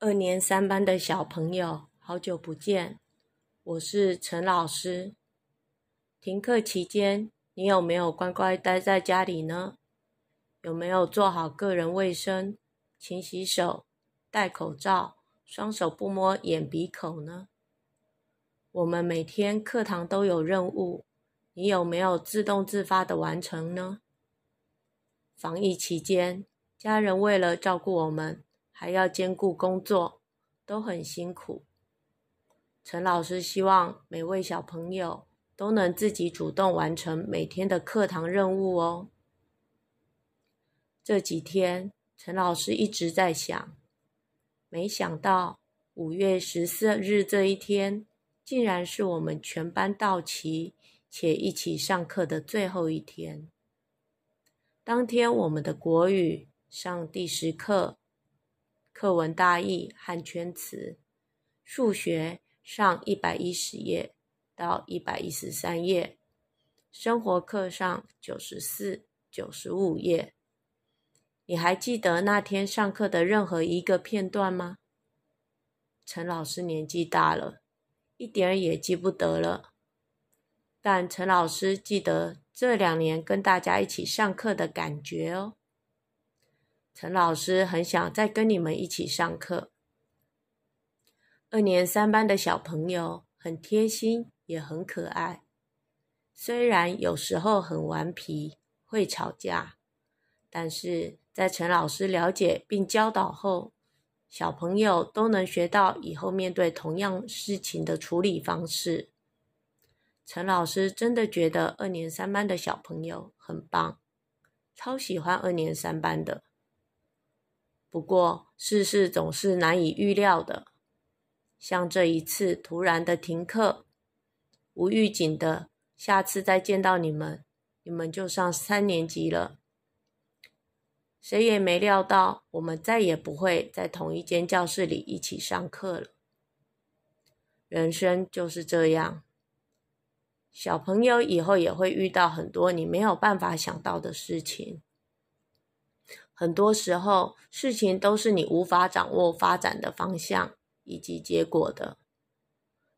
二年三班的小朋友，好久不见，我是陈老师。停课期间，你有没有乖乖待在家里呢？有没有做好个人卫生，勤洗手、戴口罩、双手不摸眼鼻口呢？我们每天课堂都有任务，你有没有自动自发的完成呢？防疫期间，家人为了照顾我们。还要兼顾工作，都很辛苦。陈老师希望每位小朋友都能自己主动完成每天的课堂任务哦。这几天，陈老师一直在想，没想到五月十四日这一天，竟然是我们全班到齐且一起上课的最后一天。当天，我们的国语上第十课。课文大意和圈词，数学上一百一十页到一百一十三页，生活课上九十四、九十五页。你还记得那天上课的任何一个片段吗？陈老师年纪大了，一点也记不得了。但陈老师记得这两年跟大家一起上课的感觉哦。陈老师很想再跟你们一起上课。二年三班的小朋友很贴心，也很可爱。虽然有时候很顽皮，会吵架，但是在陈老师了解并教导后，小朋友都能学到以后面对同样事情的处理方式。陈老师真的觉得二年三班的小朋友很棒，超喜欢二年三班的。不过，世事总是难以预料的，像这一次突然的停课，无预警的，下次再见到你们，你们就上三年级了。谁也没料到，我们再也不会在同一间教室里一起上课了。人生就是这样，小朋友以后也会遇到很多你没有办法想到的事情。很多时候，事情都是你无法掌握发展的方向以及结果的。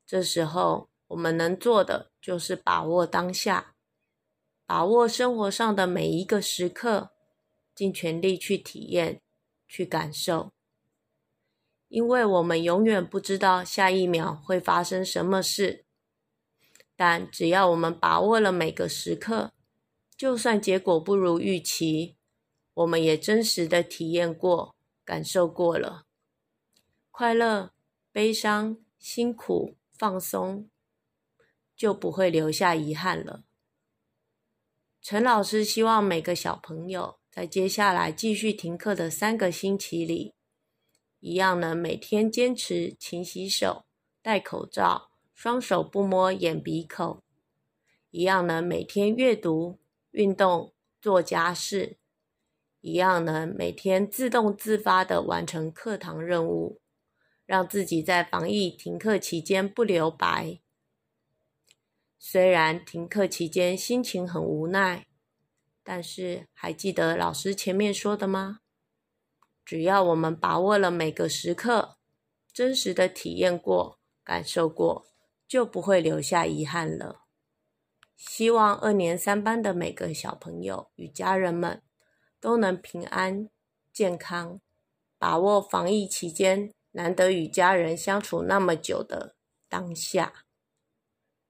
这时候，我们能做的就是把握当下，把握生活上的每一个时刻，尽全力去体验、去感受。因为我们永远不知道下一秒会发生什么事，但只要我们把握了每个时刻，就算结果不如预期。我们也真实的体验过、感受过了，快乐、悲伤、辛苦、放松，就不会留下遗憾了。陈老师希望每个小朋友在接下来继续停课的三个星期里，一样能每天坚持勤洗手、戴口罩、双手不摸眼鼻口，一样能每天阅读、运动、做家事。一样能每天自动自发的完成课堂任务，让自己在防疫停课期间不留白。虽然停课期间心情很无奈，但是还记得老师前面说的吗？只要我们把握了每个时刻，真实的体验过、感受过，就不会留下遗憾了。希望二年三班的每个小朋友与家人们。都能平安健康，把握防疫期间难得与家人相处那么久的当下。